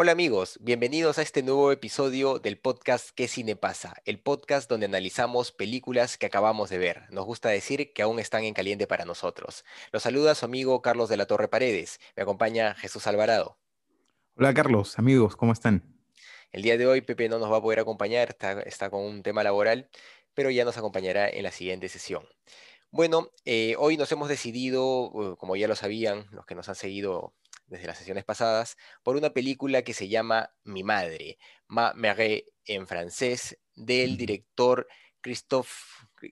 Hola amigos, bienvenidos a este nuevo episodio del podcast ¿Qué cine pasa? El podcast donde analizamos películas que acabamos de ver. Nos gusta decir que aún están en caliente para nosotros. Los saluda su amigo Carlos de la Torre Paredes. Me acompaña Jesús Alvarado. Hola Carlos, amigos, ¿cómo están? El día de hoy Pepe no nos va a poder acompañar, está, está con un tema laboral, pero ya nos acompañará en la siguiente sesión. Bueno, eh, hoy nos hemos decidido, uh, como ya lo sabían los que nos han seguido desde las sesiones pasadas, por una película que se llama Mi Madre, Ma Mère en francés, del director Christophe,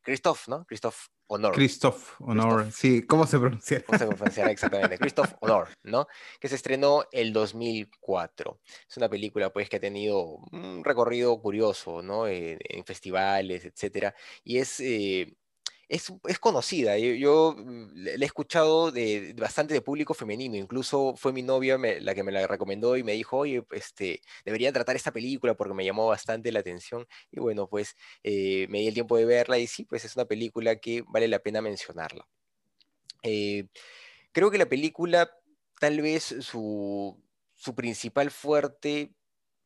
Christophe, ¿no? Christophe Honor. Christoph Honor, sí, ¿cómo se pronuncia? ¿Cómo se pronunciará exactamente? Christophe Honor, ¿no? Que se estrenó el 2004. Es una película, pues, que ha tenido un recorrido curioso, ¿no? En, en festivales, etcétera. Y es, eh, es, es conocida. Yo, yo, mm, le he escuchado de, bastante de público femenino. Incluso fue mi novia la que me la recomendó y me dijo, oye, este, deberían tratar esta película porque me llamó bastante la atención. Y bueno, pues eh, me di el tiempo de verla y sí, pues es una película que vale la pena mencionarla. Eh, creo que la película, tal vez su, su principal fuerte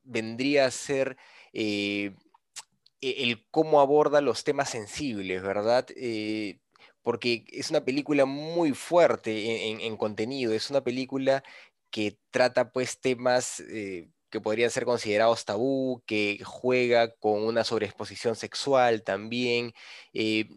vendría a ser eh, el cómo aborda los temas sensibles, ¿verdad? Eh, porque es una película muy fuerte en contenido, es una película que trata pues temas eh, que podrían ser considerados tabú, que juega con una sobreexposición sexual también. eh,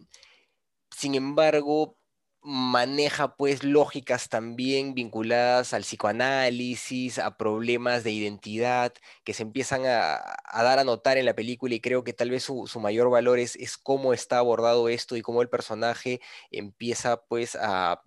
sin embargo, maneja pues lógicas también vinculadas al psicoanálisis, a problemas de identidad que se empiezan a, dar a notar en la película y creo que tal vez su, mayor valor es, es cómo está abordado esto y cómo el personaje empieza pues a,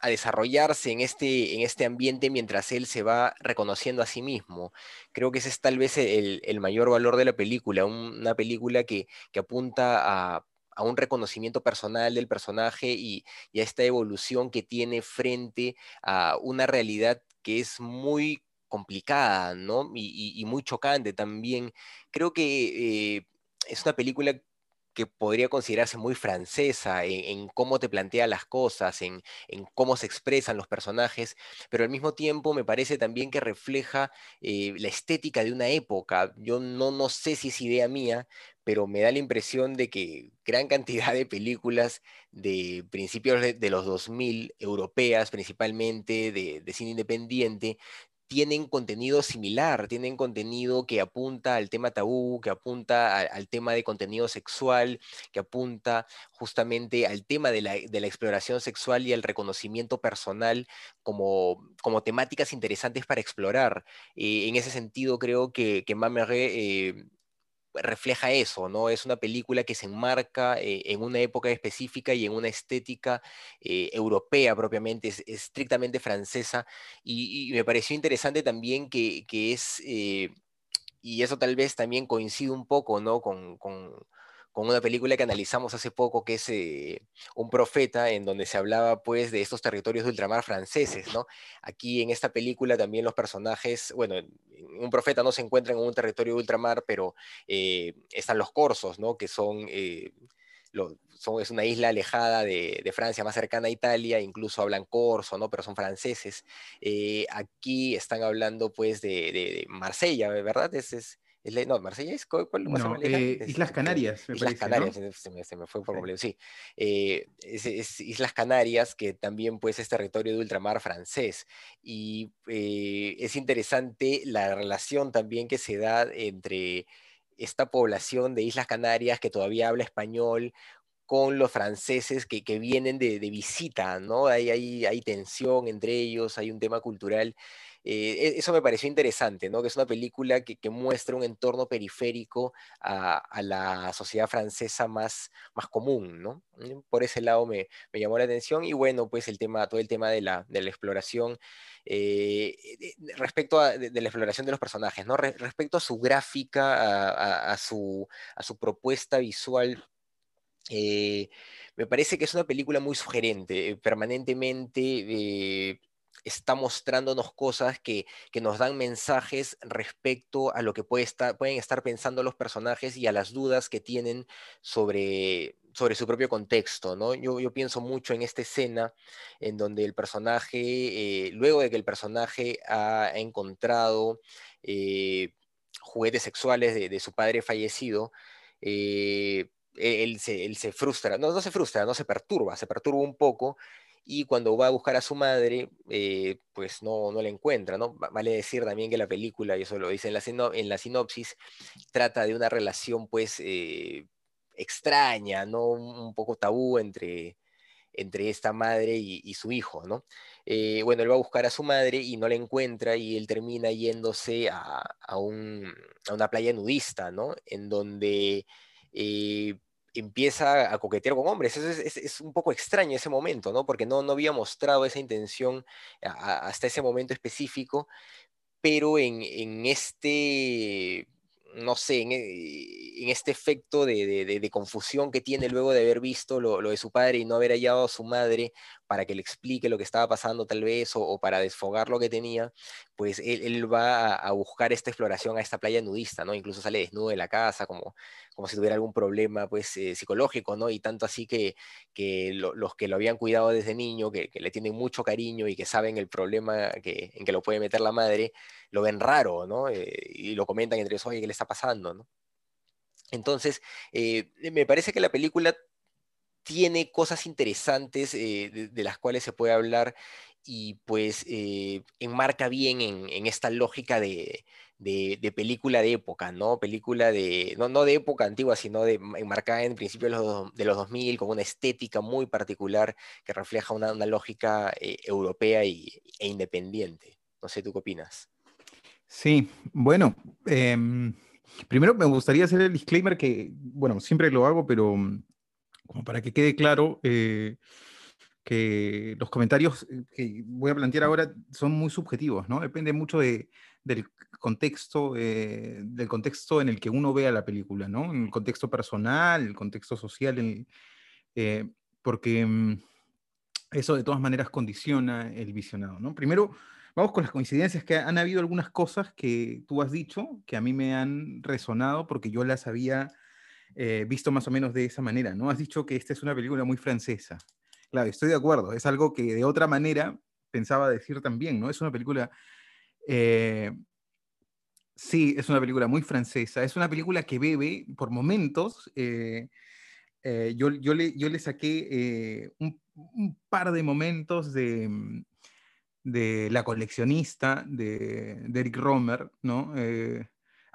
a desarrollarse en este, en este ambiente mientras él se va reconociendo a sí mismo. Creo que ese es tal vez el, el mayor valor de la película, un- una película que, que apunta a, a un reconocimiento personal del personaje y, a esta evolución que tiene frente a una realidad que es muy complicada, ¿no? Y, muy chocante también. Creo que eh, es una película que podría considerarse muy francesa en, cómo te plantea las cosas, en, en cómo se expresan los personajes, pero al mismo tiempo me parece también que refleja eh, la estética de una época. Yo no, no sé si es idea mía, pero me da la impresión de que gran cantidad de películas de principios de, los 2000, europeas principalmente, de, cine independiente, tienen contenido similar, tienen contenido que apunta al tema tabú, que apunta al tema de contenido sexual, que apunta justamente al tema de la, exploración sexual y al reconocimiento personal como, como temáticas interesantes para explorar. Eh, en ese sentido, creo que, que refleja eso, ¿no? Es una película que se enmarca eh, en una época específica y en una estética eh, europea propiamente, es, estrictamente francesa, y, me pareció interesante también que, que es, eh, y eso tal vez también coincide un poco, ¿no? Con, con una película que analizamos hace poco, que es eh, Un profeta, en donde se hablaba pues de estos territorios de ultramar franceses, ¿no? Aquí en esta película también los personajes, bueno, un profeta no se encuentra en un territorio de ultramar, pero eh, están los corsos, ¿no? Que son, eh, lo, son, es una isla alejada de, Francia, más cercana a Italia, incluso hablan corso, ¿no? Pero son franceses. Eh, aquí están hablando pues de Marsella, ¿verdad? Es, es, no, Marsella es cuál, cuál no, eh, Islas Canarias, me Islas parece, Canarias, ¿no? se, me, se, me, fue por completo, sí. Eh, es, es, Islas Canarias, que también pues es territorio de ultramar francés. Y eh, es interesante la relación también que se da entre esta población de Islas Canarias que todavía habla español con los franceses que, vienen de, visita, ¿no? Hay, hay, hay tensión entre ellos, hay un tema cultural eh, e, eso me pareció interesante, ¿no? Que es una película que, muestra un entorno periférico a, la sociedad francesa más, común, ¿no? Mm, por ese lado me, llamó la atención y bueno, pues el tema, todo el tema de la, exploración, eh, respecto a de, la exploración de los personajes, ¿no? respecto a su gráfica, a, su, a su propuesta visual. Eh, me parece que es una película muy sugerente, permanentemente está mostrándonos cosas que, nos dan mensajes respecto a lo que estar, pueden estar pensando los personajes y a las dudas que tienen sobre, sobre su propio contexto, ¿no? Yo, yo, pienso mucho en esta escena en donde el personaje, eh, luego de que el personaje ha encontrado eh, juguetes sexuales de, su padre fallecido, eh, él, se, él, se, frustra, no, no se frustra, no se perturba, se perturba un poco y cuando va a buscar a su madre, eh, pues no, no la encuentra, ¿no? Vale decir también que la película, y eso lo dice en la, en la sinopsis, trata de una relación pues eh, extraña, ¿no? Un poco tabú entre, entre esta madre y, su hijo, ¿no? Eh, bueno, él va a buscar a su madre y no la encuentra y él termina yéndose a, a, una playa nudista, ¿no? En donde empieza a coquetear con hombres. Es, un poco extraño ese momento, ¿no? Porque no, no había mostrado esa intención hasta ese momento específico, pero en, en este no sé, en, eh, este efecto de, confusión que tiene luego de haber visto lo, de su padre y no haber hallado a su madre para que le explique lo que estaba pasando tal vez o, para desfogar lo que tenía, pues él, va a, buscar esta exploración a esta playa nudista, ¿no? Incluso sale desnudo de la casa como, como si tuviera algún problema pues eh, psicológico, ¿no? Y tanto así que, que los que lo habían cuidado desde niño, que, le tienen mucho cariño y que saben el problema que, en que lo puede meter la madre, lo ven raro, ¿no? Eh, y lo comentan entre ellos, oye, ¿qué le está pasando, no? Entonces, eh, me parece que la película tiene cosas interesantes de, las cuales se puede hablar y pues enmarca bien en, esta lógica de, película de época, ¿no? Película de, no, de época antigua, sino de enmarcada en principios de los, de los 2000, con una estética muy particular que refleja una, lógica eh, europea y, e independiente. No sé, ¿tú qué opinas? Sí, bueno, em, primero me gustaría hacer el disclaimer que, bueno, siempre lo hago, pero como para que quede claro, eh, que los comentarios eh, que voy a plantear ahora son muy subjetivos, ¿no? Depende mucho de, del contexto, eh, del contexto en el que uno vea la película, ¿no? El contexto personal, el contexto social, porque mm, eso de todas maneras condiciona el visionado, ¿no? Primero, vamos con las coincidencias, que han habido algunas cosas que tú has dicho que a mí me han resonado porque yo las había visto más o menos de esa manera, ¿no? Has dicho que esta es una película muy francesa. Claro, estoy de acuerdo. Es algo que de otra manera pensaba decir también, ¿no? Es una película... Eh, sí, es una película muy francesa. Es una película que bebe por momentos. Eh, eh, yo, yo, le, yo le saqué un, par de momentos de, de La coleccionista de, de Eric Romer, ¿no?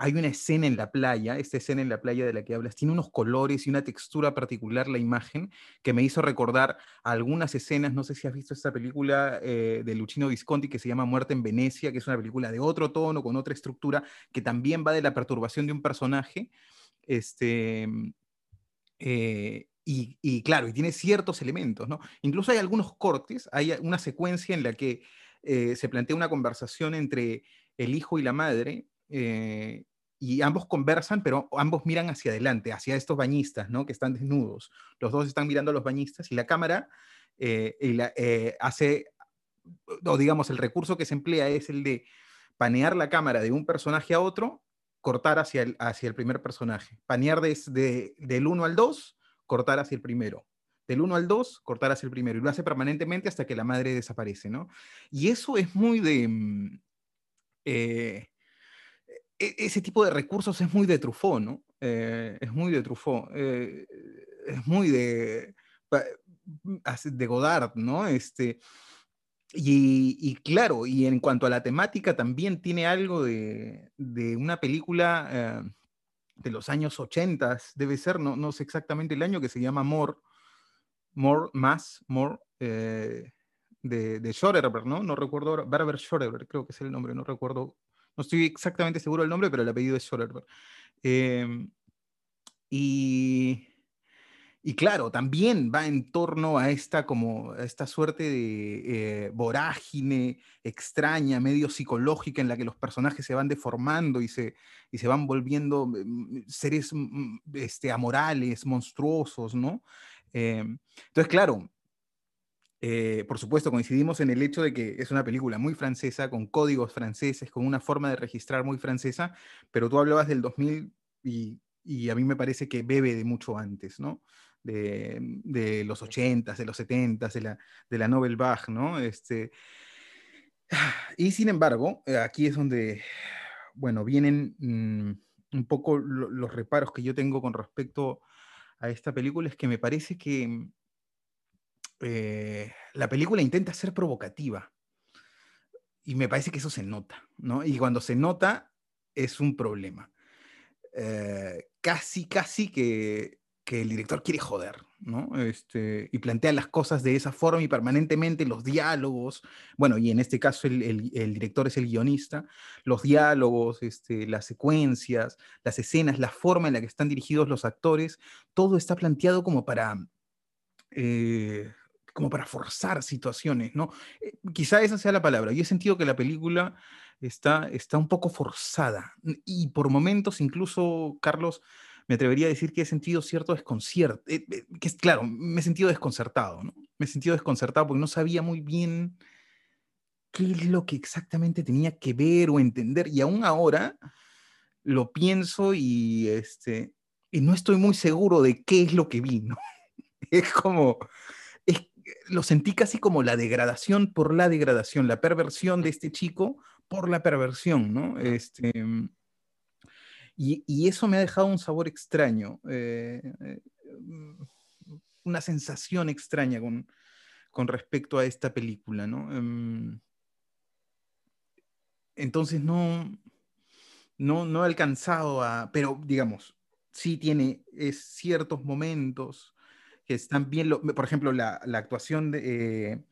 Hay una escena en la playa, esta escena en la playa de la que hablas, tiene unos colores y una textura particular la imagen que me hizo recordar algunas escenas, no sé si has visto esta película eh, de Luchino Visconti que se llama Muerte en Venecia, que es una película de otro tono, con otra estructura, que también va de la perturbación de un personaje. Este, eh, y, claro, y tiene ciertos elementos, ¿no? Incluso hay algunos cortes, hay una secuencia en la que eh, se plantea una conversación entre el hijo y la madre, y ambos conversan, pero ambos miran hacia adelante, hacia estos bañistas, ¿no? Que están desnudos. Los dos están mirando a los bañistas y la cámara eh, eh, hace, o digamos, el recurso que se emplea es el de panear la cámara de un personaje a otro, cortar hacia el, hacia el primer personaje. Panear desde del 1 al 2, cortar hacia el primero. Del 1 al 2, cortar hacia el primero. Y lo hace permanentemente hasta que la madre desaparece, ¿no? Y eso es muy de... Mm, eh, ese tipo de recursos es muy de Truffaut, ¿no? Eh, es muy de Truffaut, eh, es muy de, de Godard, ¿no? Este, y, claro, y en cuanto a la temática, también tiene algo de, una película eh, de los años 80, debe ser, no, no sé exactamente el año, que se llama Amor, More, Más, More, de, de ¿no? No recuerdo ahora, Barbara Schoreberg, creo que es el nombre, no recuerdo, no estoy exactamente seguro del nombre, pero el apellido es Schoreberg. Em, y, y claro, también va en torno a esta, como, esta suerte de eh, vorágine extraña, medio psicológica, en la que los personajes se van deformando y se, y se van volviendo mm, seres mm, este, amorales, monstruosos, ¿no? Em, entonces, claro, eh, por supuesto, coincidimos en el hecho de que es una película muy francesa, con códigos franceses, con una forma de registrar muy francesa, pero tú hablabas del 2000 y, y a mí me parece que bebe de mucho antes, ¿no? De, de los 80s, de los 70s, de la, de la Nobel Bach, ¿no? Este, y sin embargo, eh, aquí es donde, bueno, vienen mm, un poco los reparos que yo tengo con respecto a esta película, es que me parece que eh, la película intenta ser provocativa. Y me parece que eso se nota, ¿no? Y cuando se nota, es un problema. Eh, casi, casi que, el director quiere joder, ¿no? Este, y plantea las cosas de esa forma y permanentemente los diálogos, bueno, y en este caso el, director es el guionista, los diálogos, este, las secuencias, las escenas, la forma en la que están dirigidos los actores, todo está planteado como para... Eh, como para forzar situaciones, ¿no? Eh, quizá esa sea la palabra. Yo he sentido que la película está, está un poco forzada y por momentos incluso, Carlos, me atrevería a decir que he sentido cierto desconcierto, eh, eh, que es claro, me he sentido desconcertado, ¿no? Me he sentido desconcertado porque no sabía muy bien qué es lo que exactamente tenía que ver o entender y aún ahora lo pienso y, este, y no estoy muy seguro de qué es lo que vi, ¿no? Es como, lo sentí casi como la degradación por la degradación, la perversión de este chico por la perversión, ¿no? Este, y, eso me ha dejado un sabor extraño, eh, eh, una sensación extraña con, con, respecto a esta película, ¿no? Em, entonces no, no, no he alcanzado a, pero digamos, sí tiene es, ciertos momentos que están bien, por ejemplo, la, la actuación de,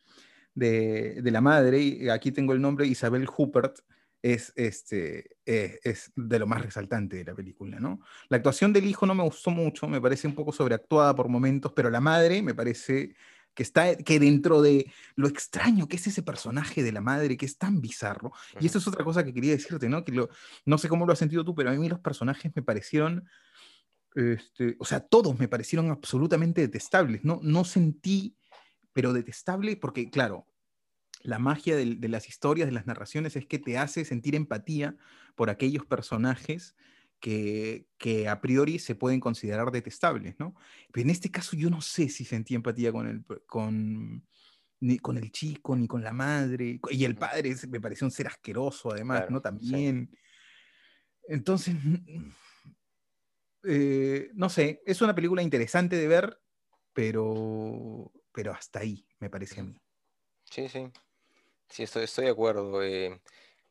de, de, la madre, y aquí tengo el nombre, Isabel Huppert, es, este, eh, es de lo más resaltante de la película, ¿no? La actuación del hijo no me gustó mucho, me parece un poco sobreactuada por momentos, pero la madre me parece que está que dentro de lo extraño que es ese personaje de la madre, que es tan bizarro. Y eso es otra cosa que quería decirte, ¿no? Que lo, no sé cómo lo has sentido tú, pero a mí los personajes me parecieron este, o sea, todos me parecieron absolutamente detestables. No, no sentí, pero detestable, porque claro, la magia de, las historias, de las narraciones, es que te hace sentir empatía por aquellos personajes que, a priori se pueden considerar detestables, ¿no? Pero en este caso yo no sé si sentí empatía con el, con, ni con el chico, ni con la madre, y el padre me pareció un ser asqueroso además, ¿no? También. Entonces, eh, no sé, es una película interesante de ver, pero, pero hasta ahí, me parece a mí. Sí, sí. Sí, estoy, de acuerdo. Eh,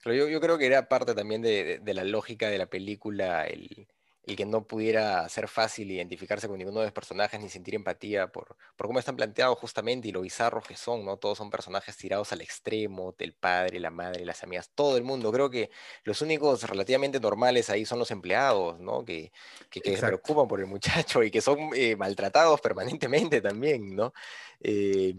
pero yo, yo, creo que era parte también de, de la lógica de la película el, y que no pudiera ser fácil identificarse con ninguno de los personajes ni sentir empatía por, por cómo están planteados justamente y lo bizarros que son, ¿no? Todos son personajes tirados al extremo, del padre, la madre, las amigas, todo el mundo. Creo que los únicos relativamente normales ahí son los empleados, ¿no? Que, que, se preocupan por el muchacho y que son eh, maltratados permanentemente también, ¿no? Eh,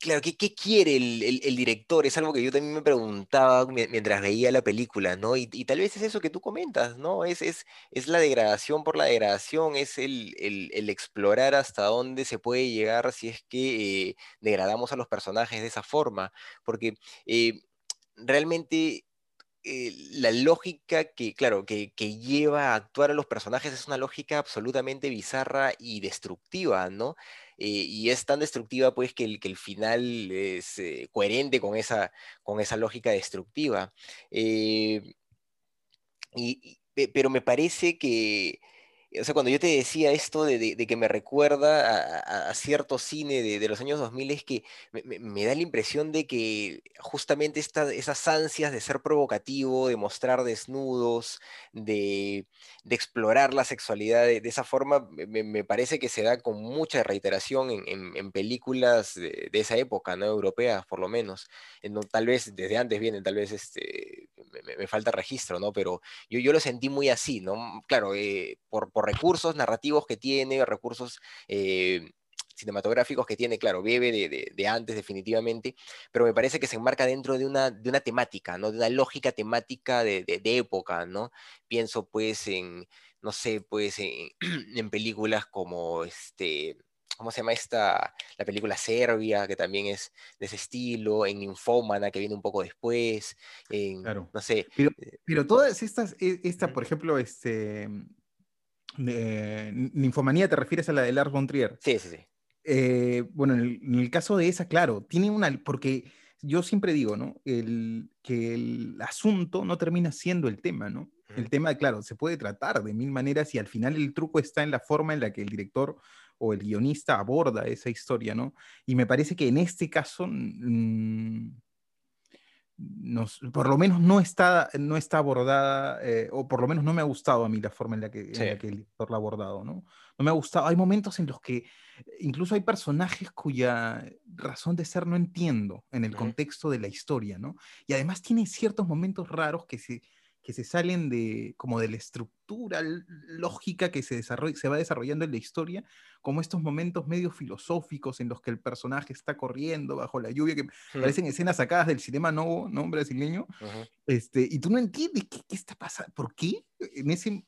claro, ¿qué, quiere el, director? Es algo que yo también me preguntaba mientras veía la película, ¿no? Y, tal vez es eso que tú comentas, ¿no? Es, es, es la degradación por la degradación, es el, explorar hasta dónde se puede llegar si es que eh, degradamos a los personajes de esa forma, porque realmente la lógica que, claro, que, que, lleva a actuar a los personajes es una lógica absolutamente bizarra y destructiva, ¿no? Eh, y es tan destructiva pues que el, que el final es eh, coherente con esa, con esa lógica destructiva. Eh, y, pero me parece que o sea, cuando yo te decía esto de, que me recuerda a, cierto cine de, los años 2000, es que me, da la impresión de que justamente esas ansias de ser provocativo, de mostrar desnudos, de, explorar la sexualidad de, esa forma, me, parece que se da con mucha reiteración en, películas de, esa época, ¿no? Europeas, por lo menos. tal vez desde antes vienen, tal vez este, me, falta registro, ¿no? Pero yo, yo lo sentí muy así, ¿no? Claro, eh, por, por recursos narrativos que tiene, recursos eh, cinematográficos que tiene, claro, bebe de, antes definitivamente, pero me parece que se enmarca dentro de una, de una temática, ¿no? De una lógica temática de, época, ¿no? Pienso pues en, no sé, pues en, en películas como este... ¿Cómo se llama esta? La película Serbia, que también es de ese estilo, en Infómana, que viene un poco después, en, claro. no sé. Pero, eh, pero todas estas, e, esta, por ejemplo, este, ninfomanía, ¿te refieres a la de Lars von Trier? Sí, sí, sí. Eh, bueno, en el, caso de esa, claro, tiene una, porque yo siempre digo, ¿no? El, que el asunto no termina siendo el tema, ¿no? El tema, claro, se puede tratar de mil maneras y al final el truco está en la forma en la que el director o el guionista aborda esa historia, ¿no? Y me parece que en este caso, por lo menos no está, no está abordada, eh, o por lo menos no me ha gustado a mí la forma en la, que, el director la ha abordado, ¿no? No me ha gustado. Hay momentos en los que incluso hay personajes cuya razón de ser no entiendo en el contexto de la historia, ¿no? Y además tiene ciertos momentos raros que se, que se salen de como de la estructura lógica que se, desarrolla, se va desarrollando en la historia, como estos momentos medio filosóficos en los que el personaje está corriendo bajo la lluvia, que parecen escenas sacadas del cinema nuevo, ¿no? brasileño, este, y tú no entiendes qué, qué está pasando, por qué en ese...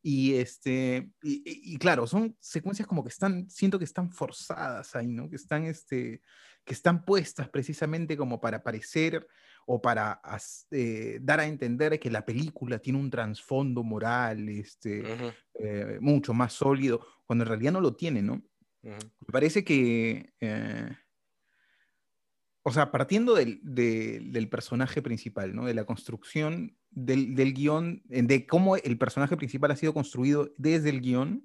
Y, este, y, claro, son secuencias como que están, siento que están forzadas ahí, ¿no? Que están, este, que están puestas precisamente como para parecer o para eh, dar a entender que la película tiene un trasfondo moral este, eh, mucho más sólido, cuando en realidad no lo tiene, ¿no? Me parece que, eh, o sea, partiendo del, del, personaje principal, ¿no? De la construcción del, del guion, de cómo el personaje principal ha sido construido desde el guion,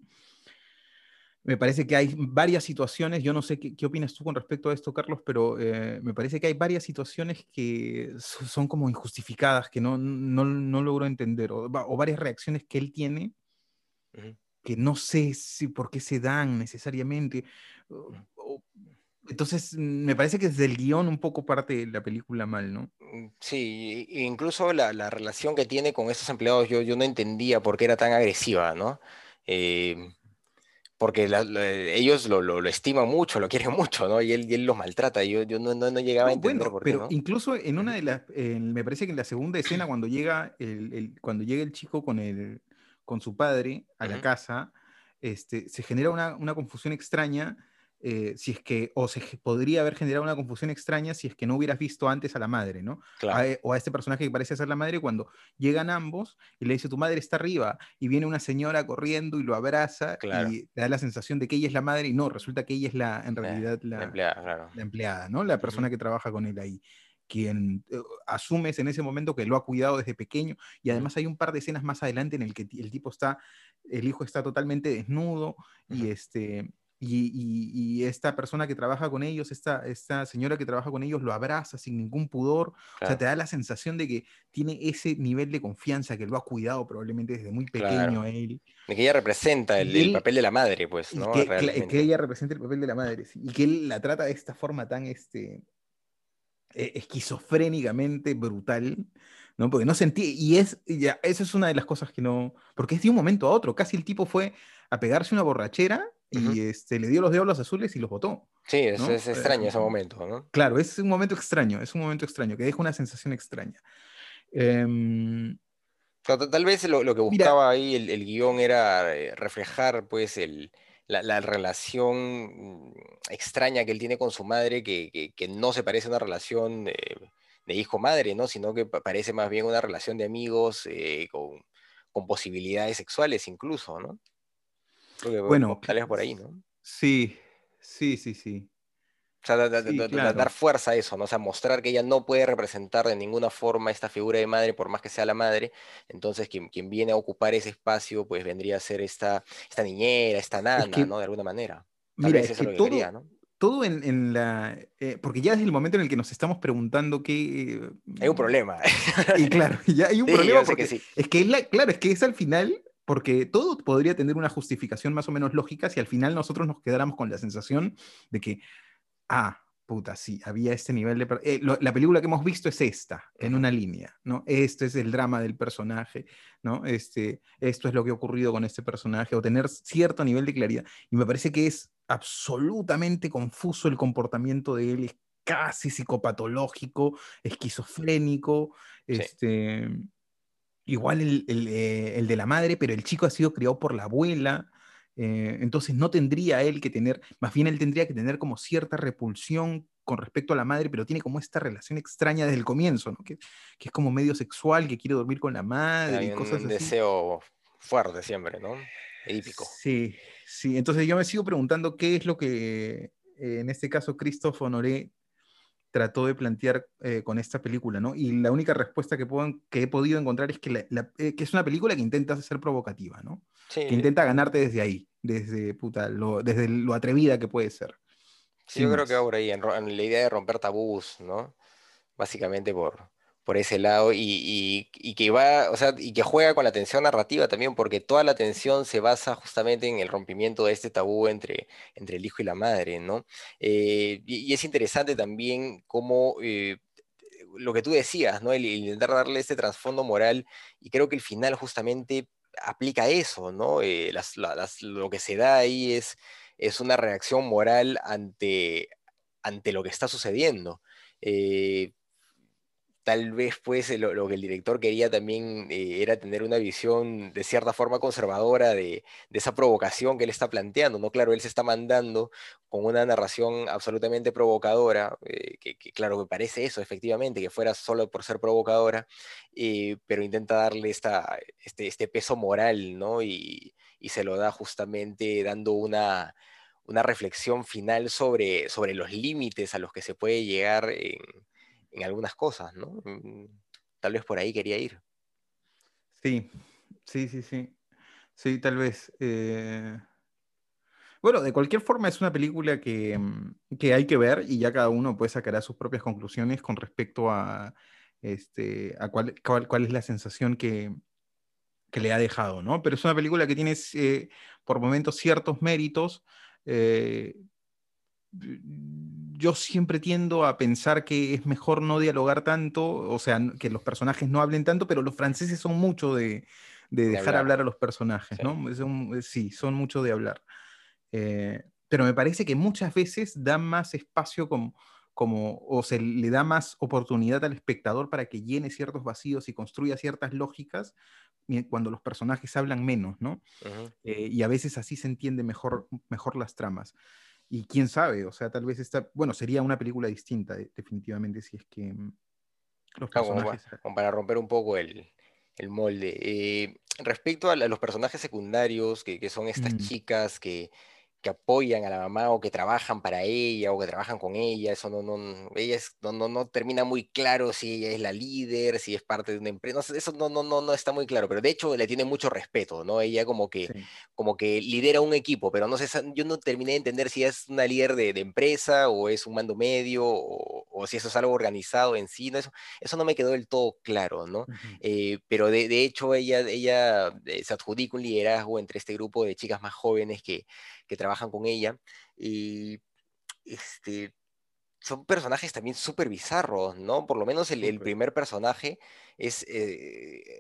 me parece que hay varias situaciones, yo no sé qué, qué opinas tú con respecto a esto, Carlos, pero eh, me parece que hay varias situaciones que son como injustificadas, que no, no, no logro entender, o, varias reacciones que él tiene, que no sé si por qué se dan necesariamente. entonces, me parece que desde el guion un poco parte la película mal, ¿no? Mm, sí, incluso la, la relación que tiene con esos empleados, yo, yo no entendía por qué era tan agresiva, ¿no? Eh, porque ellos lo, lo, estiman mucho, lo quieren mucho, ¿no? Y él, y él los maltrata, yo, yo no, no, no, llegaba a entender por qué, pero incluso en una de las, me parece que en la segunda escena, cuando llega el, el, cuando llega el chico con, el, con su padre a la casa, este, se genera una, una confusión extraña eh, si es que, o se podría haber generado una confusión extraña si es que no hubieras visto antes a la madre, ¿no? E, o a este personaje que parece ser la madre cuando llegan ambos y le dice, tu madre está arriba, y viene una señora corriendo y lo abraza y le da la sensación de que ella es la madre y no, resulta que ella es la, en realidad, la, empleada, la empleada, ¿no? La persona que trabaja con él ahí quien eh, asumes en ese momento que lo ha cuidado desde pequeño y además hay un par de escenas más adelante en el que el tipo está, el hijo está totalmente desnudo y este y, esta persona que trabaja con ellos, esta, esta señora que trabaja con ellos, lo abraza sin ningún pudor. O sea, te da la sensación de que tiene ese nivel de confianza, que lo ha cuidado probablemente desde muy pequeño a él. De que ella representa el, papel de la madre, pues, ¿no? Que, que, ella representa el papel de la madre, y que él la trata de esta forma tan este, e, esquizofrénicamente brutal. ¿no? Porque no sentí, y es, ya, esa es una de las cosas que no, porque es de un momento a otro, casi el tipo fue a pegarse una borrachera y este, le dio los diablos azules y los botó. Sí, es, es extraño ese momento, ¿no? Claro, es un momento extraño, es un momento extraño, que deja una sensación extraña. Em, tal vez lo, que buscaba ahí el, el, guion era eh, reflejar, pues, el, la, la, relación mm, extraña que él tiene con su madre, que, que, no se parece a una relación de, hijo-madre, ¿no? Sino que parece más bien una relación de amigos eh, con, con posibilidades sexuales incluso, ¿no? Bueno, tal vez por ahí, ¿no? Sí, sí, sí, sí. O sea, dar fuerza a eso, ¿no? O sea, mostrar que ella no puede representar de ninguna forma esta figura de madre, por más que sea la madre. Entonces, quien, quien viene a ocupar ese espacio, pues vendría a ser esta, esta niñera, esta nana, ¿no? De alguna manera. mira, es que todo, ¿no? todo en, la... Eh, porque ya desde el momento en el que nos estamos preguntando qué... hay un problema. y claro, ya hay un problema porque es que, la, claro, es que es al final porque todo podría tener una justificación más o menos lógica si al final nosotros nos quedáramos con la sensación de que ah, puta, sí, había este nivel de... Eh, la película que hemos visto es esta, en una línea, ¿no? Este es el drama del personaje, ¿no? Este, esto es lo que ha ocurrido con este personaje, o tener cierto nivel de claridad. Y me parece que es absolutamente confuso el comportamiento de él, es casi psicopatológico, esquizofrénico, este... Igual el, eh, el de la madre, pero el chico ha sido criado por la abuela, eh, entonces no tendría él que tener, más bien él tendría que tener como cierta repulsión con respecto a la madre, pero tiene como esta relación extraña desde el comienzo, ¿no? que, es como medio sexual, que quiere dormir con la madre y cosas un deseo fuerte siempre, ¿no? Épico. Sí, sí. Entonces yo me sigo preguntando qué es lo que eh, en este caso Christophe Honoré trató de plantear eh, con esta película, ¿no? Y la única respuesta que, puedo, que he podido encontrar es que, que, es una película que intenta ser provocativa, ¿no? Que intenta ganarte desde ahí, desde, puta, lo, desde lo atrevida que puede ser. Sí, yo creo que por ahí, en, la idea de romper tabús, ¿no? Básicamente por, por ese lado y, que va, o sea, y que juega con la tensión narrativa también, porque toda la tensión se basa justamente en el rompimiento de este tabú entre, entre el hijo y la madre, ¿no? Eh, y, es interesante también cómo eh, lo que tú decías, ¿no? El, intentar darle este trasfondo moral, y creo que el final justamente aplica eso, ¿no? Eh, lo que se da ahí es, es una reacción moral ante, ante lo que está sucediendo. Tal vez pues lo, que el director quería también eh, era tener una visión de cierta forma conservadora de, esa provocación que él está planteando, ¿no? Claro, él se está mandando con una narración absolutamente provocadora, eh, que, claro que parece eso efectivamente, que fuera solo por ser provocadora, pero intenta darle esta, este, este peso moral, ¿no? Y, y se lo da justamente dando una, una reflexión final sobre, sobre los límites a los que se puede llegar en, en algunas cosas, ¿no? Mm, tal vez por ahí quería ir. Sí, sí, sí, sí. Sí, tal vez. Eh, bueno, de cualquier forma es una película que, mm, que, hay que ver y ya cada uno puede sacar sus propias conclusiones con respecto a, este, a cuál, cuál es la sensación que, que le ha dejado, ¿no? Pero es una película que tiene eh, por momentos ciertos méritos. Eh, yo siempre tiendo a pensar que es mejor no dialogar tanto, o sea, que los personajes no hablen tanto, pero los franceses son mucho de, dejar hablar. a los personajes, ¿no? sí, son mucho de hablar. Eh, pero me parece que muchas veces dan más espacio como, como, o se le da más oportunidad al espectador para que llene ciertos vacíos y construya ciertas lógicas cuando los personajes hablan menos, ¿no? Eh, y a veces así se entiende mejor, mejor las tramas. Y quién sabe, o sea, tal vez esta, bueno, sería una película distinta, definitivamente, si es que mm, los personajes... Como, para, romper un poco el, el molde. Eh, respecto a, los personajes secundarios, que, que son estas mm. chicas que que apoyan a la mamá o que trabajan para ella o que trabajan con ella, eso no, no, ella no, no, no, termina muy claro si ella es la líder, si es parte de una empresa, eso no, no, no, no está muy claro, pero de hecho le tiene mucho respeto, ¿no? Ella como que, como que lidera un equipo, pero no sé, yo no terminé de entender si es una líder de, de empresa o es un mando medio o, o, si eso es algo organizado en sí, ¿no? Eso, eso no me quedó del todo claro, ¿no? Eh, pero de, de, hecho ella, ella eh, se adjudica un liderazgo entre este grupo de chicas más jóvenes que que trabajan con ella. Y este, son personajes también súper bizarros, ¿no? Por lo menos el, primer personaje es, eh,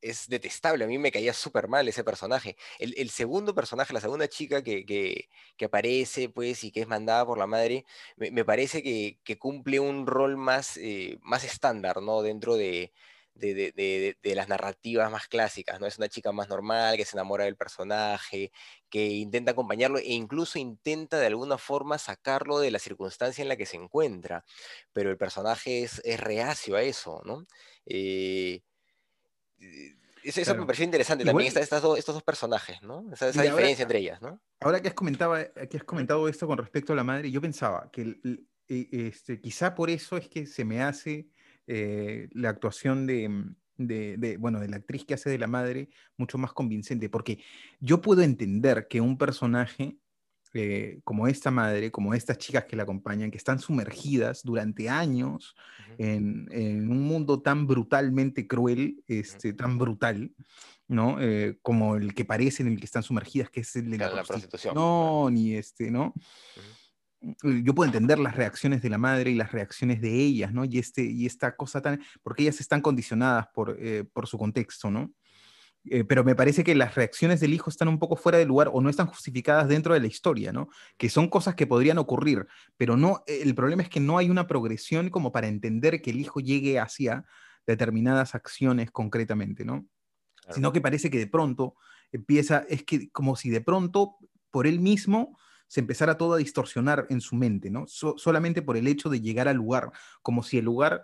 es detestable. A mí me caía súper mal ese personaje. El, segundo personaje, la segunda chica que, que, aparece, pues, y que es mandada por la madre, me, parece que, cumple un rol más, eh, más estándar, ¿no? Dentro de, de, las narrativas más clásicas, ¿no? Es una chica más normal, que se enamora del personaje, que intenta acompañarlo e incluso intenta de alguna forma sacarlo de la circunstancia en la que se encuentra, pero el personaje es, reacio a eso, ¿no? Eh, Eso, eso Claro. me pareció interesante Igual- también, estas estos dos personajes, ¿no? Esa, esa Y ahora- diferencia entre ellas, ¿no? Ahora que has, comentado, que has comentado esto con respecto a la madre, yo pensaba que el- el- eh, este, quizá por eso es que se me hace eh, la actuación de, mm, de, de, bueno, de la actriz que hace de la madre mucho más convincente, porque yo puedo entender que un personaje eh, como esta madre, como estas chicas que la acompañan, que están sumergidas durante años Ujú. en, en un mundo tan brutalmente cruel, este, tan brutal, ¿no? Eh, como el que parece en el que están sumergidas, que es el de la, la prostitución, prostitución y este, ¿no? Yo puedo entender las reacciones de la madre y las reacciones de ellas, ¿no? Y, este, y esta cosa tan, porque ellas están condicionadas por, eh, por su contexto, ¿no? Eh, pero me parece que las reacciones del hijo están un poco fuera de lugar o no están justificadas dentro de la historia, ¿no? Que son cosas que podrían ocurrir, pero no, eh, el problema es que no hay una progresión como para entender que el hijo llegue hacia determinadas acciones concretamente, ¿no? Claro. Sino que parece que de pronto empieza, es que como si de pronto por él mismo se empezara todo a distorsionar en su mente, ¿no? So- solamente por el hecho de llegar al lugar, como si el lugar,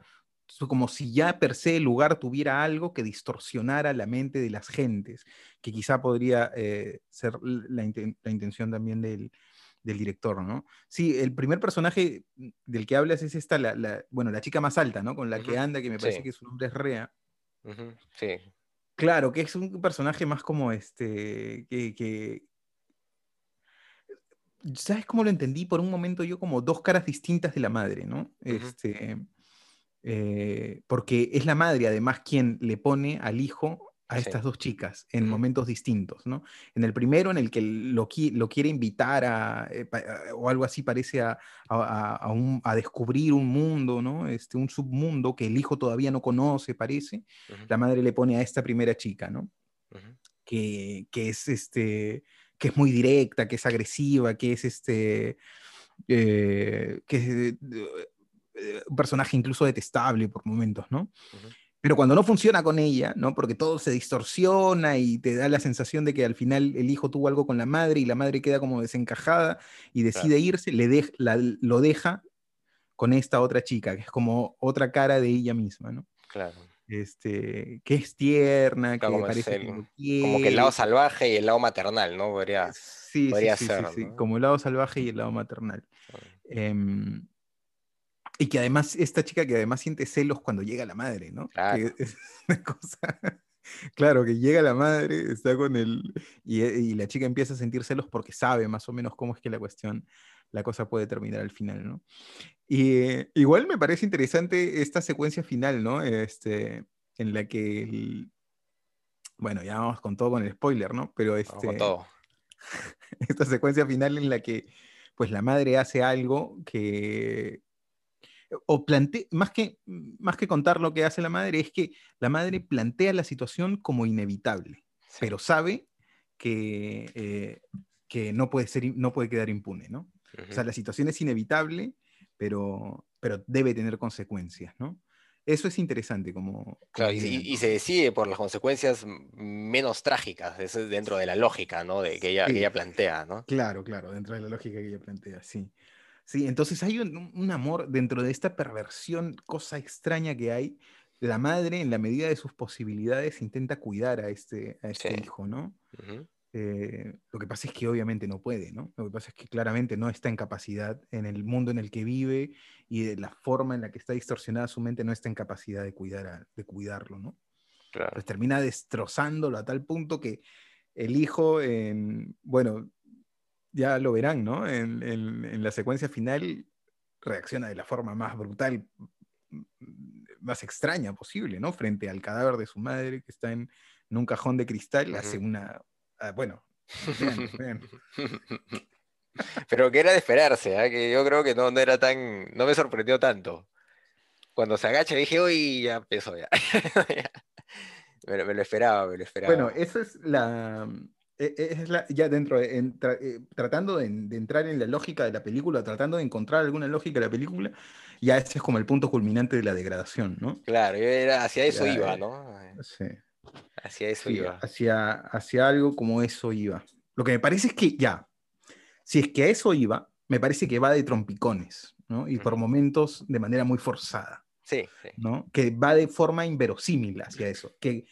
como si ya per se el lugar tuviera algo que distorsionara la mente de las gentes, que quizá podría eh, ser la, inten- la intención también del, del director, ¿no? Sí, el primer personaje del que hablas es esta, la, la- bueno, la chica más alta, ¿no? Con la que anda, que me parece sí. que su nombre es Rea. Sí, Claro, que es un personaje más como este, que, que- ¿Sabes cómo lo entendí? Por un momento yo como dos caras distintas de la madre, ¿no? Este, eh, porque es la madre además quien le pone al hijo a Sí. estas dos chicas en momentos distintos, ¿no? En el primero en el que lo, qui- lo quiere invitar a, eh, a- o algo así parece a, a- un- a descubrir un mundo, ¿no? Este, un submundo que el hijo todavía no conoce, parece la madre le pone a esta primera chica, ¿no? Que, que es este, que es muy directa, que es agresiva, que es este, eh, que es eh, eh, un personaje incluso detestable por momentos, ¿no? Pero cuando no funciona con ella, ¿no? Porque todo se distorsiona y te da la sensación de que al final el hijo tuvo algo con la madre y la madre queda como desencajada y decide irse, le dej- la- lo deja con esta otra chica, que es como otra cara de ella misma, ¿no? Claro. Este, que es tierna, Claro, que como parece el- Como que el lado salvaje y el lado maternal, ¿no? Podría. Sí, sí, podría sí, ser, sí, ¿no? como el lado salvaje y el lado maternal. Em, y que además, esta chica que además siente celos cuando llega la madre, ¿no? Claro. Que es una cosa... Claro, que llega la madre, está con el... Y, y la chica empieza a sentir celos porque sabe más o menos cómo es que la cuestión, la cosa puede terminar al final, ¿no? Y eh, igual me parece interesante esta secuencia final, ¿no? Este, en la que... el- Bueno, ya vamos con todo con el spoiler, ¿no? Pero Vamos con este, todo. esta secuencia final en la que pues la madre hace algo que o plantea más que más que contar lo que hace la madre es que la madre plantea la situación como inevitable Sí, pero sabe que, eh, que no puede ser no puede quedar impune no o sea la situación es inevitable pero pero debe tener consecuencias no eso es interesante como, Claro, y, y- se decide por las consecuencias menos trágicas, eso es dentro de la lógica, ¿no? De que ella, que Sí. ella plantea, ¿no? Claro, claro, dentro de la lógica que ella plantea, sí. Sí, entonces hay un, un- amor dentro de esta perversión, cosa extraña que hay. La madre, en la medida de sus posibilidades, intenta cuidar a este, a este Sí. hijo, ¿no? Ujú, Eh, lo que pasa es que obviamente no puede, ¿no? Lo que pasa es que claramente no está en capacidad en el mundo en el que vive y de la forma en la que está distorsionada su mente, no está en capacidad de, cuidar a- de cuidarlo, ¿no? Claro. pues termina destrozándolo a tal punto que el hijo, en, bueno, ya lo verán, ¿no? En, en- en la secuencia final reacciona de la forma más brutal, más extraña posible, ¿no? Frente al cadáver de su madre que está en, en un cajón de cristal, hace Ujú. una, ah, bueno. Pero que era de esperarse, ¿ah? Que yo creo que no, no era tan, no me sorprendió tanto. Cuando se agacha dije, uy, ya empezó ya. Me, lo- me lo esperaba, me lo esperaba. Bueno, esa es la... e- e- Es la, ya dentro, de- en tra- eh, tratando de, de entrar en la lógica de la película, tratando de encontrar alguna lógica de la película, ya ese es como el punto culminante de la degradación, ¿no? Claro, yo era, hacia eso Ya, iba, eh, ¿no? Sí, Hacia eso sí, iba. hacia, hacia algo como eso iba. Lo que me parece es que ya, si es que a eso iba, me parece que va de trompicones, ¿no? Y por momentos de manera muy forzada. Sí, sí. ¿no? Que va de forma inverosímil hacia eso. Que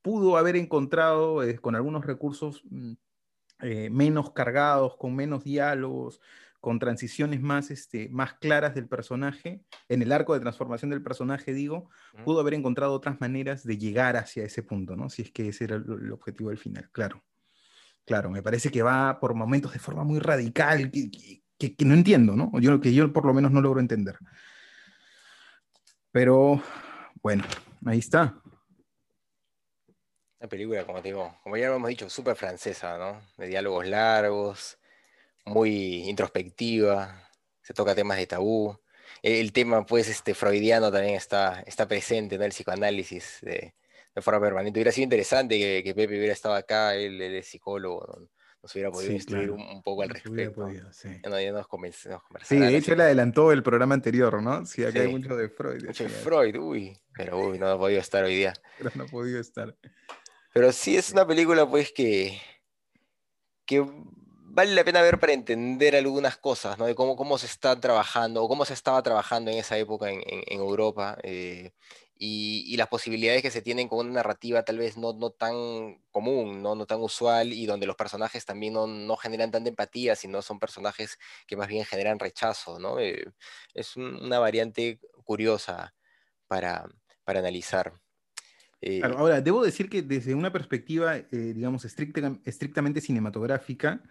pudo haber encontrado eh, con algunos recursos mm, eh, menos cargados, con menos diálogos, con transiciones más, este, más claras del personaje, en el arco de transformación del personaje, digo, pudo haber encontrado otras maneras de llegar hacia ese punto, ¿no? Si es que ese era el, objetivo del final, claro. Claro, me parece que va por momentos de forma muy radical, que, que, no entiendo, ¿no? Yo, que yo por lo menos no logro entender. Pero, bueno, ahí está. Una película, como te digo, como ya lo hemos dicho, súper francesa, ¿no? De diálogos largos, muy introspectiva, se toca temas de tabú. El, tema, pues, este, freudiano también está, está presente, ¿no? El psicoanálisis de, forma permanente. Hubiera sido interesante que, Pepe hubiera estado acá, él, es psicólogo, nos hubiera podido instruir un, poco al respecto. sí. sí, de hecho él adelantó el programa anterior, ¿no? Sí, acá hay mucho de Freud. Mucho de Freud, uy, pero uy, no ha podido estar hoy día. Pero no ha podido estar. Pero sí es una película, pues, que, que vale la pena ver para entender algunas cosas, ¿no? De cómo, cómo se está trabajando, o cómo se estaba trabajando en esa época en, Europa. Eh, y, las posibilidades que se tienen con una narrativa tal vez no, no tan común, ¿no? no tan usual, y donde los personajes también no, no generan tanta empatía, sino son personajes que más bien generan rechazo. ¿no? Eh, es una variante curiosa para, para analizar. Eh, ahora, debo decir que desde una perspectiva, eh, digamos, estrictamente cinematográfica,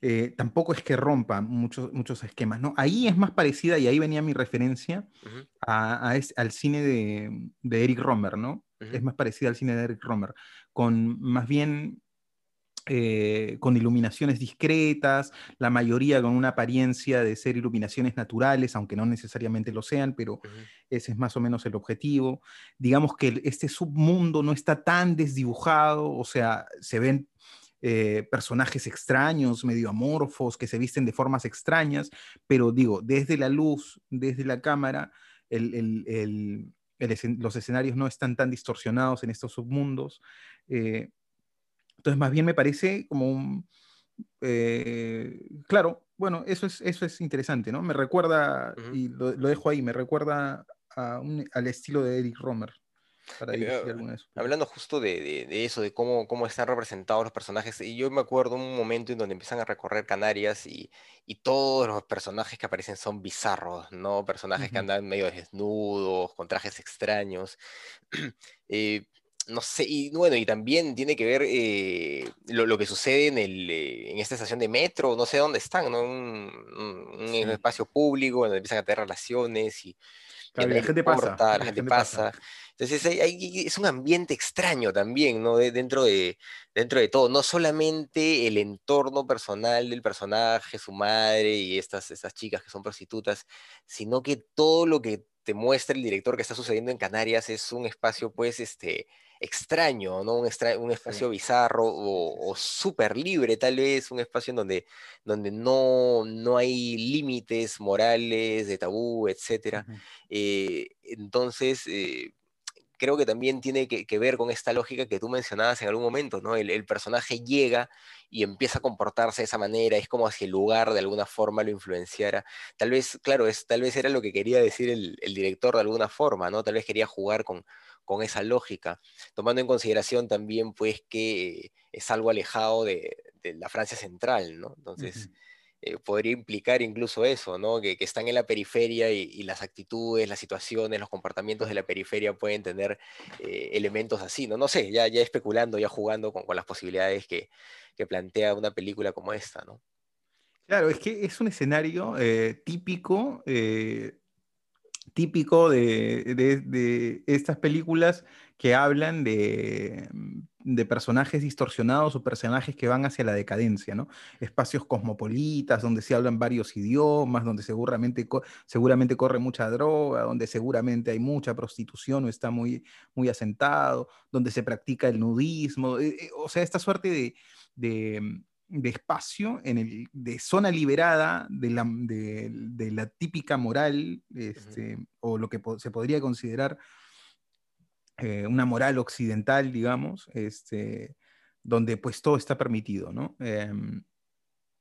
eh, tampoco es que rompa muchos, muchos esquemas, ¿no? Ahí es más parecida, y ahí venía mi referencia, al cine de, de, Eric Romer, ¿no? Es más parecida al cine de Eric Romer, con más bien eh, con iluminaciones discretas, la mayoría con una apariencia de ser iluminaciones naturales, aunque no necesariamente lo sean, pero ese es más o menos el objetivo. Digamos que este submundo no está tan desdibujado, o sea, se ven eh, personajes extraños, medio amorfos, que se visten de formas extrañas, pero digo, desde la luz, desde la cámara, los escenarios no están tan distorsionados en estos submundos. Eh, entonces, más bien me parece como un... Eh, claro, bueno, eso es, eso es interesante, ¿no? Me recuerda, y lo, dejo ahí, me recuerda al estilo de Eric Romer. Para eh, hablando justo de, eso, de cómo, cómo están representados los personajes, y yo me acuerdo un momento en donde empiezan a recorrer Canarias y, todos los personajes que aparecen son bizarros, ¿no? Personajes que andan medio desnudos, con trajes extraños. eh, no sé, y bueno, y también tiene que ver eh, lo, que sucede en, el, eh, en esta estación de metro, no sé dónde están, ¿no? Un, un, espacio público donde empiezan a tener relaciones y... la, gente pasa, la, gente pasa. Entonces es un ambiente extraño también, ¿no? dentro, de, dentro de todo, no solamente el entorno personal del personaje, su madre y estas, estas chicas que son prostitutas, sino que todo lo que te muestra el director que está sucediendo en Canarias es un espacio, pues, este, extraño, ¿no? Un, un espacio bizarro o, súper libre, tal vez, un espacio en donde, donde no, no hay límites morales, de tabú, etc. Eh, entonces, eh, creo que también tiene que, ver con esta lógica que tú mencionabas en algún momento, ¿no? El, personaje llega y empieza a comportarse de esa manera, es como si el lugar de alguna forma lo influenciara. Tal vez, claro, es, tal vez era lo que quería decir el, el director de alguna forma, ¿no? Tal vez quería jugar con, con esa lógica, tomando en consideración también pues que es algo alejado de, la Francia central, ¿no? Entonces, eh, podría implicar incluso eso, ¿no? Que, están en la periferia y, las actitudes, las situaciones, los comportamientos de la periferia pueden tener eh, elementos así, ¿no? No sé, ya, ya especulando, ya jugando con, las posibilidades que, plantea una película como esta, ¿no? Claro, es que es un escenario eh, típico típico de, estas películas que hablan de, personajes distorsionados o personajes que van hacia la decadencia, ¿no? Espacios cosmopolitas, donde se hablan varios idiomas, donde seguramente, seguramente corre mucha droga, donde seguramente hay mucha prostitución o está muy, muy asentado, donde se practica el nudismo, eh, eh, o sea, esta suerte de de espacio, en el, de zona liberada de la, de, la típica moral, este, o lo que se podría considerar eh, una moral occidental, digamos, este, donde pues todo está permitido, ¿no? Em,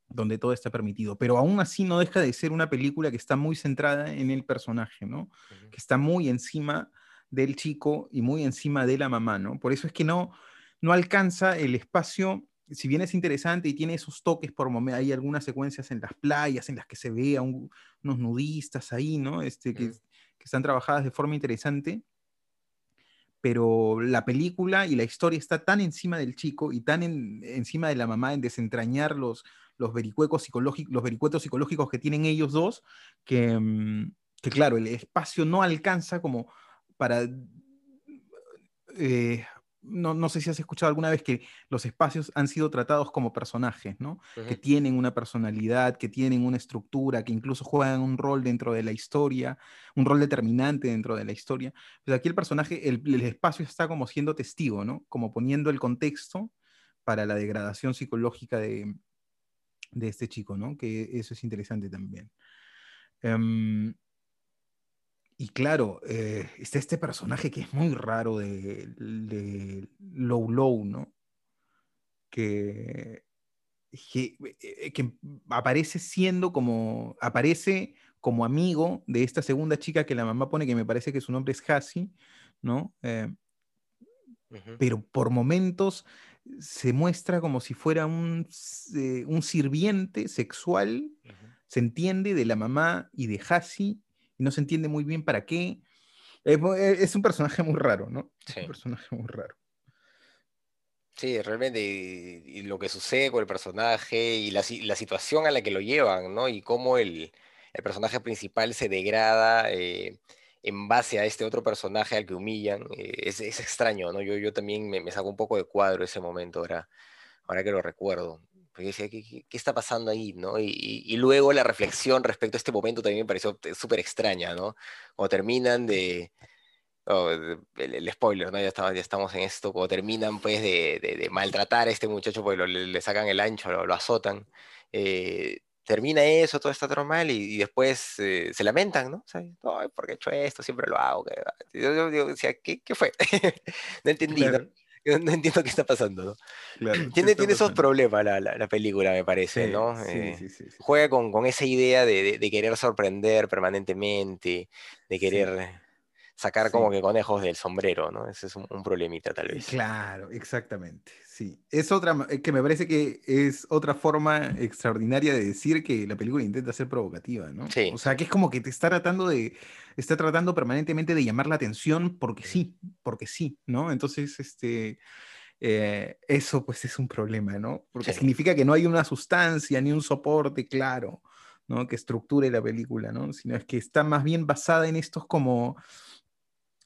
donde todo está permitido, pero aún así no deja de ser una película que está muy centrada en el personaje, ¿no? Que está muy encima del chico y muy encima de la mamá, ¿no? Por eso es que no, no alcanza el espacio, si bien es interesante y tiene esos toques por momentos, hay algunas secuencias en las playas en las que se ve a unos nudistas ahí, ¿no? Este, que, que están trabajadas de forma interesante, pero la película y la historia está tan encima del chico y tan encima de la mamá en desentrañar los, los, vericuecos psicológicos, los vericuetos psicológicos que tienen ellos dos, que, mm, que claro, el espacio no alcanza como para eh, no, sé si has escuchado alguna vez que los espacios han sido tratados como personajes, ¿no? Que tienen una personalidad, que tienen una estructura, que incluso juegan un rol dentro de la historia, un rol determinante dentro de la historia. Pues aquí el personaje, el, espacio está como siendo testigo, ¿no? Como poniendo el contexto para la degradación psicológica de, este chico, ¿no? Que eso es interesante también. Em, y claro, eh, está este personaje que es muy raro de, Low Low, ¿no? Que, eh, que, aparece siendo como, aparece como amigo de esta segunda chica que la mamá pone, que me parece que su nombre es Hassie, ¿no? Eh, pero por momentos se muestra como si fuera un, un sirviente sexual, se entiende, de la mamá y de No se entiende muy bien para qué. Es, e, un personaje muy raro, ¿no? Sí. un personaje muy raro. Sí, realmente, y, lo que sucede con el personaje y la, situación a la que lo llevan, ¿no? Y cómo el, personaje principal se degrada eh, en base a este otro personaje al que humillan, eh, es, extraño, ¿no? Yo, yo también me, me saco un poco de cuadro ese momento ahora, ahora que lo recuerdo. ¿Qué, está pasando ahí? ¿no? Y, luego la reflexión respecto a este momento también me pareció súper extraña, ¿no? O terminan de... el, spoiler, ¿no? Ya, ya estamos en esto, cuando terminan pues de, maltratar a este muchacho, porque le, sacan el ancho, lo, azotan. Eh, termina eso, todo está normal y, después eh, se lamentan, ¿no? O porque he hecho esto, siempre lo hago. Yo, decía, ¿qué, fue? no entendí, ¿no? no entiendo qué está pasando, tiene, tiene esos problemas la, película, me parece, ¿no? Eh, juega con, esa idea de, querer sorprender permanentemente, de querer sacar como que conejos del sombrero, ¿no? Ese es un, problemita tal vez. Claro, exactamente, sí. Es otra, eh, que me parece que es otra forma extraordinaria de decir que la película intenta ser provocativa, ¿no? Sí. O sea, que es como que te está tratando de, está tratando permanentemente de llamar la atención porque sí, porque sí, ¿no? Entonces, este... Eh, eso pues es un problema, ¿no? Porque significa que no hay una sustancia ni un soporte claro, ¿no? Que estructure la película, ¿no? Sino es que está más bien basada en estos como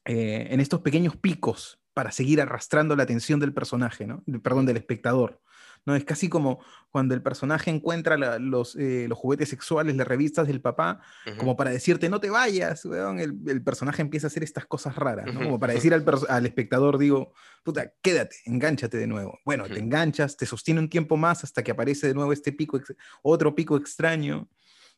eh, en estos pequeños picos para seguir arrastrando la atención del personaje, ¿no? perdón, del espectador. ¿no? Es casi como cuando el personaje encuentra los, eh, los, juguetes sexuales, las revistas del papá, como para decirte, no te vayas, el, personaje empieza a hacer estas cosas raras, ¿no? como para decir al, al, espectador, digo, puta, quédate, engánchate de nuevo. Bueno, te enganchas, te sostiene un tiempo más hasta que aparece de nuevo este pico, otro pico extraño,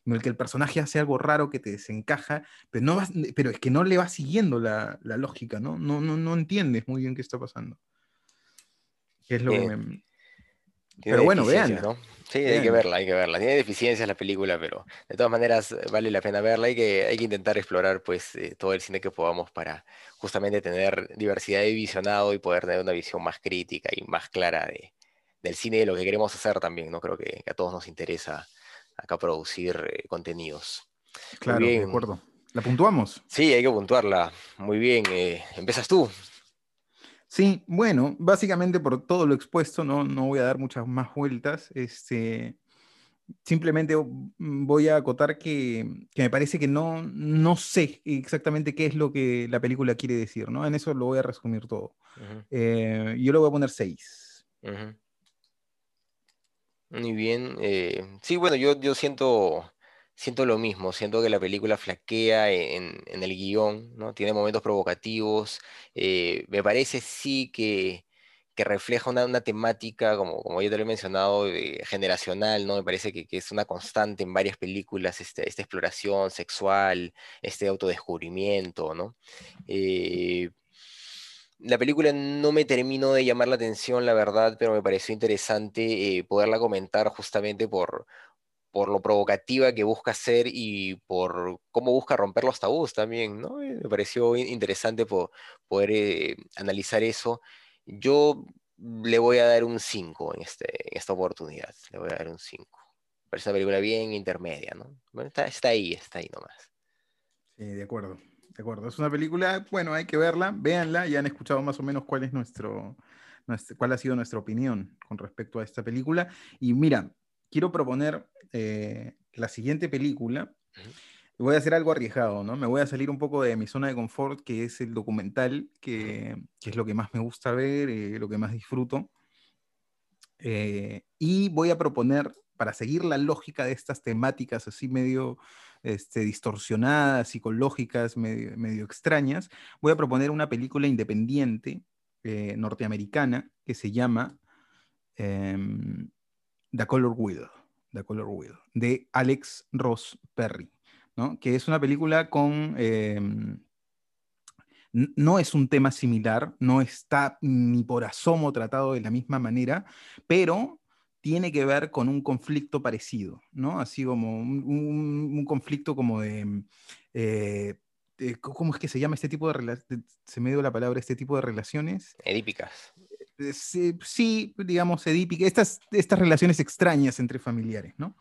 en el que el personaje hace algo raro que te desencaja, pero, no pero es que no le va siguiendo la, lógica, ¿no? No, ¿no? no entiendes muy bien qué está pasando. es lo que Pero bueno, vean. Sí, hay que verla, hay que verla. Tiene deficiencias la película, pero de todas maneras vale la pena verla. Hay que, hay que intentar explorar pues eh, todo el cine que podamos para justamente tener diversidad de visionado y poder tener una visión más crítica y más clara de, del cine y de lo que queremos hacer también. ¿no? Creo que a todos nos interesa acá producir eh, contenidos. Claro, de acuerdo. ¿La puntuamos? Sí, hay que puntuarla. Muy bien. Eh, ¿Empiezas tú? Sí, bueno, básicamente por todo lo expuesto, no, no voy a dar muchas más vueltas. Este, simplemente voy a acotar que, me parece que no, no sé exactamente qué es lo que la película quiere decir, ¿no? En eso lo voy a resumir todo. Eh, yo le voy a poner 6. Muy bien. Eh, sí, bueno, yo, yo siento, siento lo mismo. Siento que la película flaquea en, el guion, ¿no? Tiene momentos provocativos. Eh, me parece sí que, que refleja una, temática, como, como yo te lo he mencionado, generacional, ¿no? Me parece que, es una constante en varias películas, este, esta exploración sexual, este autodescubrimiento, ¿no? La película no me terminó de llamar la atención, la verdad, pero me pareció interesante eh, poderla comentar justamente por, por lo provocativa que busca ser y por cómo busca romper los tabús también, ¿no? Me pareció interesante poder eh, analizar eso. Yo le voy a dar un 5 en, este, en esta oportunidad. Le voy a dar un 5. Parece una película bien intermedia, ¿no? Bueno, está, está ahí, está ahí nomás. Sí, de acuerdo, de acuerdo. Es una película, bueno, hay que verla, véanla, ya han escuchado más o menos cuál es nuestro, nuestro cuál ha sido nuestra opinión con respecto a esta película. Y mira, quiero proponer eh, la siguiente película. Voy a hacer algo arriesgado, ¿no? Me voy a salir un poco de mi zona de confort, que es el documental, que, que es lo que más me gusta ver, eh, lo que más disfruto. Eh, y voy a proponer, para seguir la lógica de estas temáticas así medio este, distorsionadas, psicológicas, medio, extrañas, voy a proponer una película independiente eh, norteamericana que se llama eh, The Color Wheel, The Color de Alex Ross Perry que es una película con... Em, no es un tema similar, no está ni por asomo tratado de la misma manera, pero tiene que ver con un conflicto parecido, ¿no? Así como un, conflicto como de, eh, ¿Cómo es que se llama este tipo de relaciones? Se me dio la palabra, este tipo de relaciones. Edípicas. Eh, sí, digamos, edípicas. Estas, estas relaciones extrañas entre familiares, ¿no?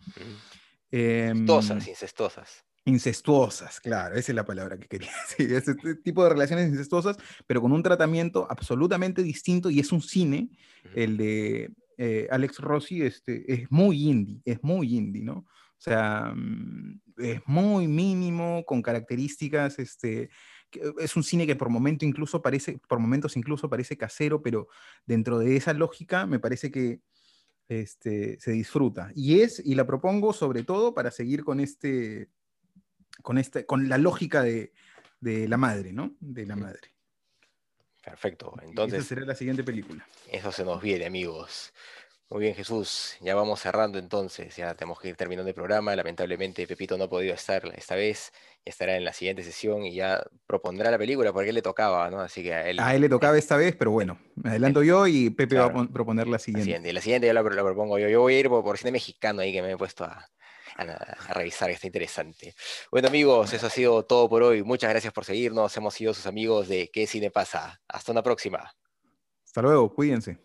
Incestuosas, incestuosas. Incestuosas, claro, esa es la palabra que quería decir. Este tipo de relaciones incestuosas, pero con un tratamiento absolutamente distinto y es un cine, el de eh, Alex Rossi, este, es muy indie, es muy indie, ¿no? O sea, mm, es muy mínimo, con características, este, es un cine que por momento incluso parece, por momentos incluso parece casero, pero dentro de esa lógica me parece que este, se disfruta. Y es, y la propongo sobre todo para seguir con este, con, este, con la lógica de, la madre, ¿no? De la madre. Perfecto. Entonces. Esa será la siguiente película. Eso se nos viene, amigos. Muy bien, Jesús. Ya vamos cerrando entonces. Ya tenemos que ir terminando el programa. Lamentablemente, Pepito no ha podido estar esta vez. Estará en la siguiente sesión y ya propondrá la película porque él le tocaba, ¿no? Así que a él. A él le tocaba esta vez, pero bueno, me adelanto yo y Pepe va a proponer la siguiente. La siguiente, la siguiente ya la, propongo yo. Yo voy a ir por, por cine mexicano ahí que me he puesto a, a, revisar, está interesante. Bueno amigos, eso ha sido todo por hoy. Muchas gracias por seguirnos. Hemos sido sus amigos de ¿Qué Cine Pasa? Hasta una próxima. Hasta luego, cuídense.